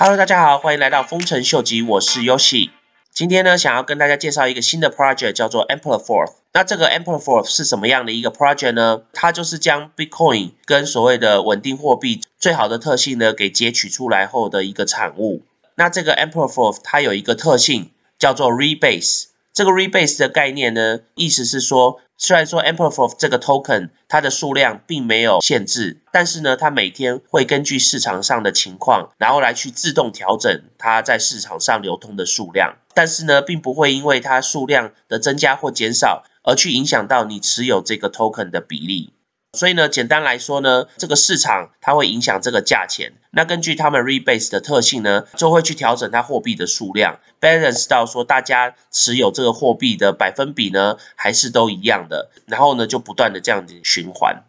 Hello，大家好，欢迎来到丰臣秀吉，我是 Yoshi。今天呢，想要跟大家介绍一个新的 project，叫做 Amplify。那这个 Amplify 是什么样的一个 project 呢？它就是将 Bitcoin 跟所谓的稳定货币最好的特性呢，给截取出来后的一个产物。那这个 Amplify 它有一个特性叫做 Rebase。这个 Rebase 的概念呢，意思是说。虽然说 Amplify 这个 token 它的数量并没有限制，但是呢，它每天会根据市场上的情况，然后来去自动调整它在市场上流通的数量。但是呢，并不会因为它数量的增加或减少而去影响到你持有这个 token 的比例。所以呢，简单来说呢，这个市场它会影响这个价钱。那根据他们 rebase 的特性呢，就会去调整它货币的数量，balance 到说大家持有这个货币的百分比呢，还是都一样的。然后呢，就不断的这样子循环。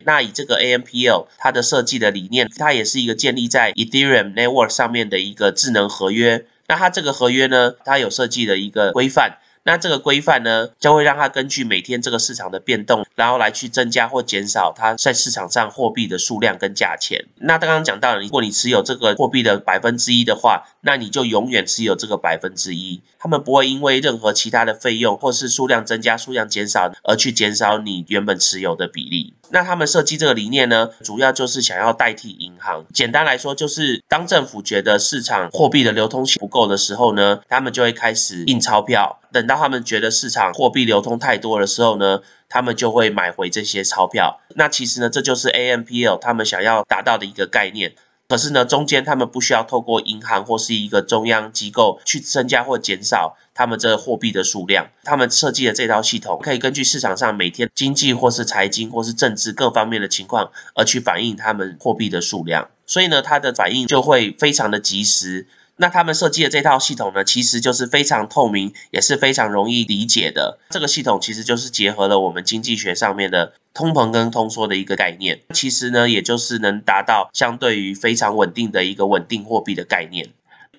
那以这个 AMPL 它的设计的理念，它也是一个建立在 Ethereum network 上面的一个智能合约。那它这个合约呢，它有设计的一个规范。那这个规范呢，将会让它根据每天这个市场的变动，然后来去增加或减少它在市场上货币的数量跟价钱。那刚刚讲到了，如果你持有这个货币的百分之一的话，那你就永远持有这个百分之一，他们不会因为任何其他的费用或是数量增加、数量减少而去减少你原本持有的比例。那他们设计这个理念呢，主要就是想要代替银简单来说，就是当政府觉得市场货币的流通性不够的时候呢，他们就会开始印钞票。等到他们觉得市场货币流通太多的时候呢，他们就会买回这些钞票。那其实呢，这就是 AMPL 他们想要达到的一个概念。可是呢，中间他们不需要透过银行或是一个中央机构去增加或减少他们这货币的数量。他们设计的这套系统可以根据市场上每天经济或是财经或是政治各方面的情况而去反映他们货币的数量。所以呢，它的反应就会非常的及时。那他们设计的这套系统呢，其实就是非常透明，也是非常容易理解的。这个系统其实就是结合了我们经济学上面的通膨跟通缩的一个概念，其实呢，也就是能达到相对于非常稳定的一个稳定货币的概念。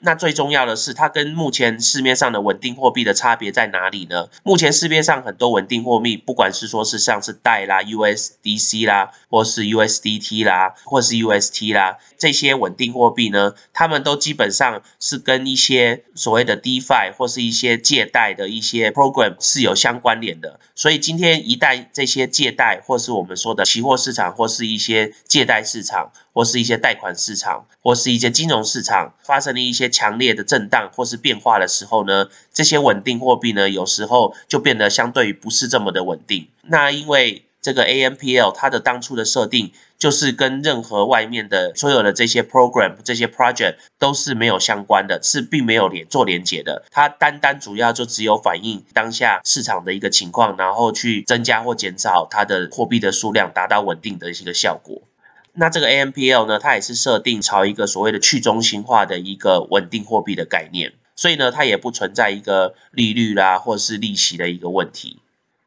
那最重要的是，它跟目前市面上的稳定货币的差别在哪里呢？目前市面上很多稳定货币，不管是说是像是代啦、USDC 啦，或是 USDT 啦，或是 UST 啦，这些稳定货币呢，他们都基本上是跟一些所谓的 DeFi 或是一些借贷的一些 program 是有相关联的。所以今天一旦这些借贷，或是我们说的期货市场，或是一些借贷市场，或是一些贷款市场，或是一些金融市场发生了一些强烈的震荡或是变化的时候呢，这些稳定货币呢，有时候就变得相对于不是这么的稳定。那因为这个 AMPL 它的当初的设定就是跟任何外面的所有的这些 program 这些 project 都是没有相关的，是并没有连做连接的。它单单主要就只有反映当下市场的一个情况，然后去增加或减少它的货币的数量，达到稳定的一个效果。那这个 AMPL 呢，它也是设定朝一个所谓的去中心化的一个稳定货币的概念，所以呢，它也不存在一个利率啦或是利息的一个问题。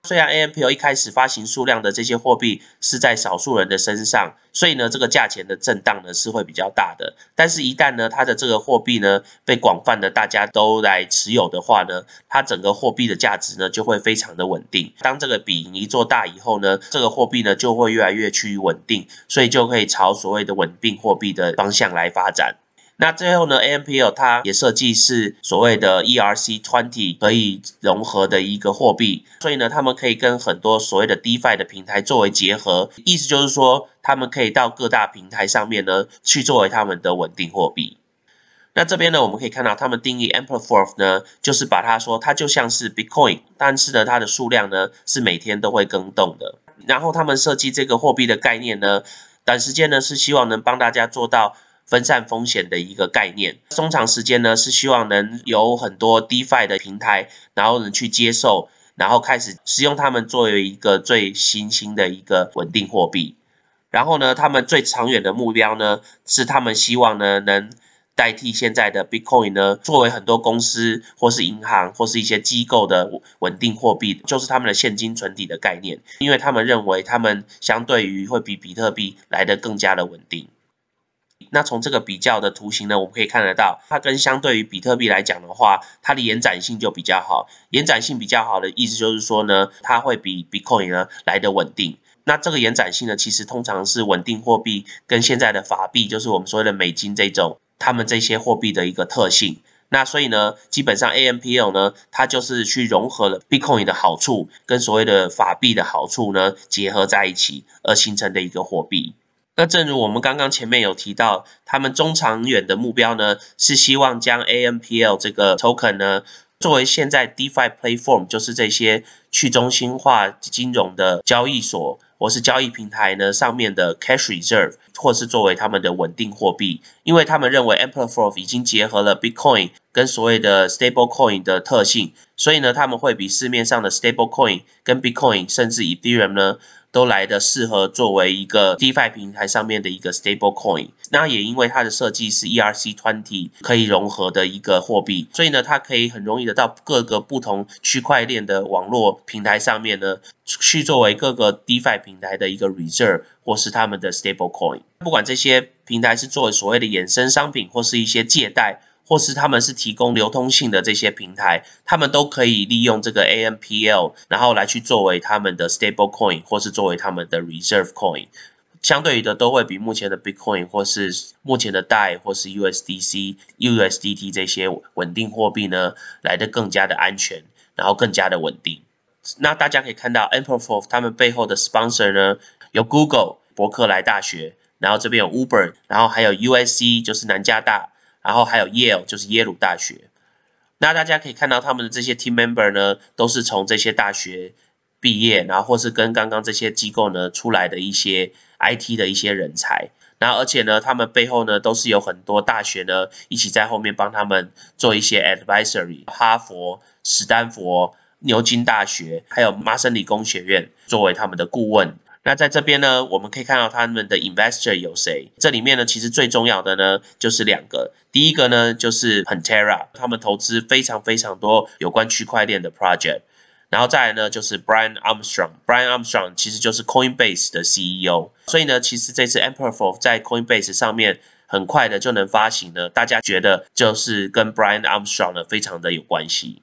虽然 AMPL 一开始发行数量的这些货币是在少数人的身上，所以呢，这个价钱的震荡呢是会比较大的。但是，一旦呢它的这个货币呢被广泛的大家都来持有的话呢，它整个货币的价值呢就会非常的稳定。当这个比一做大以后呢，这个货币呢就会越来越趋于稳定，所以就可以朝所谓的稳定货币的方向来发展。那最后呢，AMPL 它也设计是所谓的 ERC20 可以融合的一个货币，所以呢，他们可以跟很多所谓的 DeFi 的平台作为结合，意思就是说，他们可以到各大平台上面呢去作为他们的稳定货币。那这边呢，我们可以看到他们定义 Amplify 呢，就是把它说它就像是 Bitcoin，但是呢，它的数量呢是每天都会更动的。然后他们设计这个货币的概念呢，短时间呢是希望能帮大家做到。分散风险的一个概念，中长时间呢是希望能有很多 DeFi 的平台，然后能去接受，然后开始使用它们作为一个最新兴的一个稳定货币。然后呢，他们最长远的目标呢是他们希望呢能代替现在的 Bitcoin 呢，作为很多公司或是银行或是一些机构的稳定货币，就是他们的现金存底的概念，因为他们认为他们相对于会比比特币来的更加的稳定。那从这个比较的图形呢，我们可以看得到，它跟相对于比特币来讲的话，它的延展性就比较好。延展性比较好的意思就是说呢，它会比 Bitcoin 呢来的稳定。那这个延展性呢，其实通常是稳定货币跟现在的法币，就是我们所谓的美金这种他们这些货币的一个特性。那所以呢，基本上 AMPL 呢，它就是去融合了 Bitcoin 的好处跟所谓的法币的好处呢结合在一起而形成的一个货币。那正如我们刚刚前面有提到，他们中长远的目标呢是希望将 AMPL 这个 token 呢作为现在 DeFi platform，就是这些去中心化金融的交易所。或是交易平台呢上面的 cash reserve，或是作为他们的稳定货币，因为他们认为 Amplify 已经结合了 Bitcoin 跟所谓的 stable coin 的特性，所以呢他们会比市面上的 stable coin 跟 Bitcoin 甚至 Ethereum 呢。都来的适合作为一个 DeFi 平台上面的一个 stable coin，那也因为它的设计是 ERC20 可以融合的一个货币，所以呢，它可以很容易的到各个不同区块链的网络平台上面呢，去作为各个 DeFi 平台的一个 reserve 或是他们的 stable coin。不管这些平台是作为所谓的衍生商品或是一些借贷。或是他们是提供流通性的这些平台，他们都可以利用这个 AMPL，然后来去作为他们的 stable coin，或是作为他们的 reserve coin，相对于的都会比目前的 Bitcoin 或是目前的 DAI 或是 USDC、USDT 这些稳定货币呢来的更加的安全，然后更加的稳定。那大家可以看到 a m p l f o r 他们背后的 sponsor 呢有 Google、伯克莱大学，然后这边有 Uber，然后还有 USC 就是南加大。然后还有 Yale，就是耶鲁大学。那大家可以看到他们的这些 team member 呢，都是从这些大学毕业，然后或是跟刚刚这些机构呢出来的一些 IT 的一些人才。那而且呢，他们背后呢都是有很多大学呢一起在后面帮他们做一些 advisory。哈佛、史丹佛、牛津大学，还有麻省理工学院作为他们的顾问。那在这边呢，我们可以看到他们的 investor 有谁？这里面呢，其实最重要的呢，就是两个。第一个呢，就是 Pantera，他们投资非常非常多有关区块链的 project。然后再来呢，就是 Brian Armstrong，Brian Armstrong 其实就是 Coinbase 的 CEO。所以呢，其实这次 Amplify 在 Coinbase 上面很快的就能发行呢，大家觉得就是跟 Brian Armstrong 呢非常的有关系。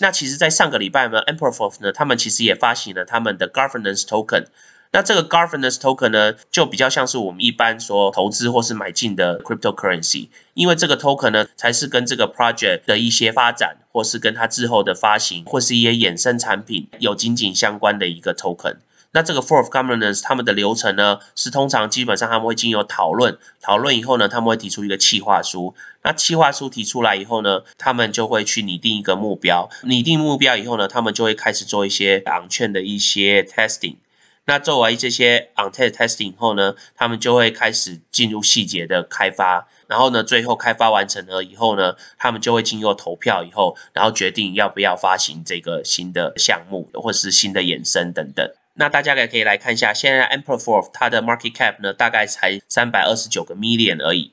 那其实，在上个礼拜呢 e m p e r f o r 呢，他们其实也发行了他们的 Governance Token。那这个 Governance Token 呢，就比较像是我们一般说投资或是买进的 Cryptocurrency，因为这个 Token 呢，才是跟这个 Project 的一些发展，或是跟它之后的发行，或是一些衍生产品有紧紧相关的一个 Token。那这个 Fourth Governance 他们的流程呢，是通常基本上他们会经由讨论，讨论以后呢，他们会提出一个企划书。那企划书提出来以后呢，他们就会去拟定一个目标。拟定目标以后呢，他们就会开始做一些 on chain 的一些 testing。那做完这些 on chain testing 后呢，他们就会开始进入细节的开发。然后呢，最后开发完成了以后呢，他们就会经过投票以后，然后决定要不要发行这个新的项目，或者是新的衍生等等。那大家也可以来看一下，现在 a m p l e f o r 它的 market cap 呢，大概才三百二十九个 million 而已。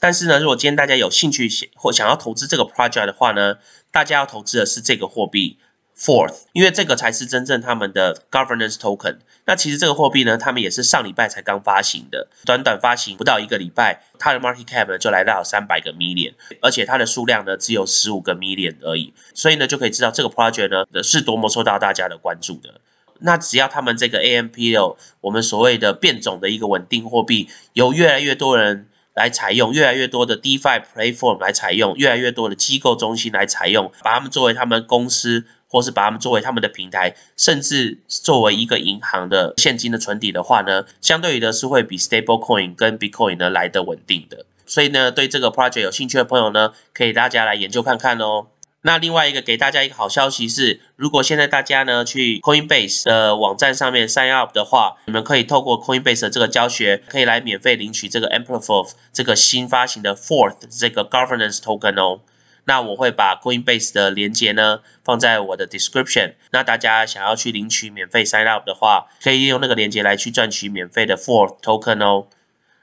但是呢，如果今天大家有兴趣或想要投资这个 project 的话呢，大家要投资的是这个货币 Fourth，因为这个才是真正他们的 governance token。那其实这个货币呢，他们也是上礼拜才刚发行的，短短发行不到一个礼拜，它的 market cap 呢就来到三百个 million，而且它的数量呢只有十五个 million 而已。所以呢，就可以知道这个 project 呢是多么受到大家的关注的。那只要他们这个 AMPL，我们所谓的变种的一个稳定货币，有越来越多人来采用，越来越多的 DeFi platform 来采用，越来越多的机构中心来采用，把他们作为他们公司，或是把他们作为他们的平台，甚至作为一个银行的现金的存底的话呢，相对于的是会比 Stablecoin 跟 Bitcoin 呢来的稳定的。所以呢，对这个 project 有兴趣的朋友呢，可以大家来研究看看哦。那另外一个给大家一个好消息是，如果现在大家呢去 Coinbase 的网站上面 sign up 的话，你们可以透过 Coinbase 的这个教学，可以来免费领取这个 Amplify 这个新发行的 Fourth 这个 Governance Token 哦。那我会把 Coinbase 的链接呢放在我的 description。那大家想要去领取免费 sign up 的话，可以利用那个链接来去赚取免费的 Fourth Token 哦。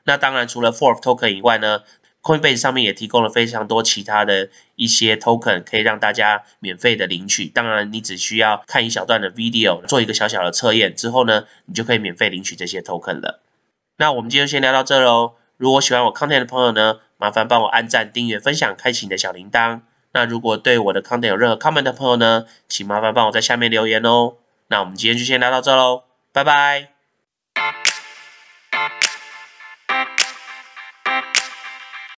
那当然除了 Fourth Token 以外呢。Coinbase 上面也提供了非常多其他的一些 token，可以让大家免费的领取。当然，你只需要看一小段的 video，做一个小小的测验之后呢，你就可以免费领取这些 token 了。那我们今天就先聊到这喽。如果喜欢我 content 的朋友呢，麻烦帮我按赞、订阅、分享、开启你的小铃铛。那如果对我的 content 有任何 comment 的朋友呢，请麻烦帮我在下面留言哦。那我们今天就先聊到这喽，拜拜。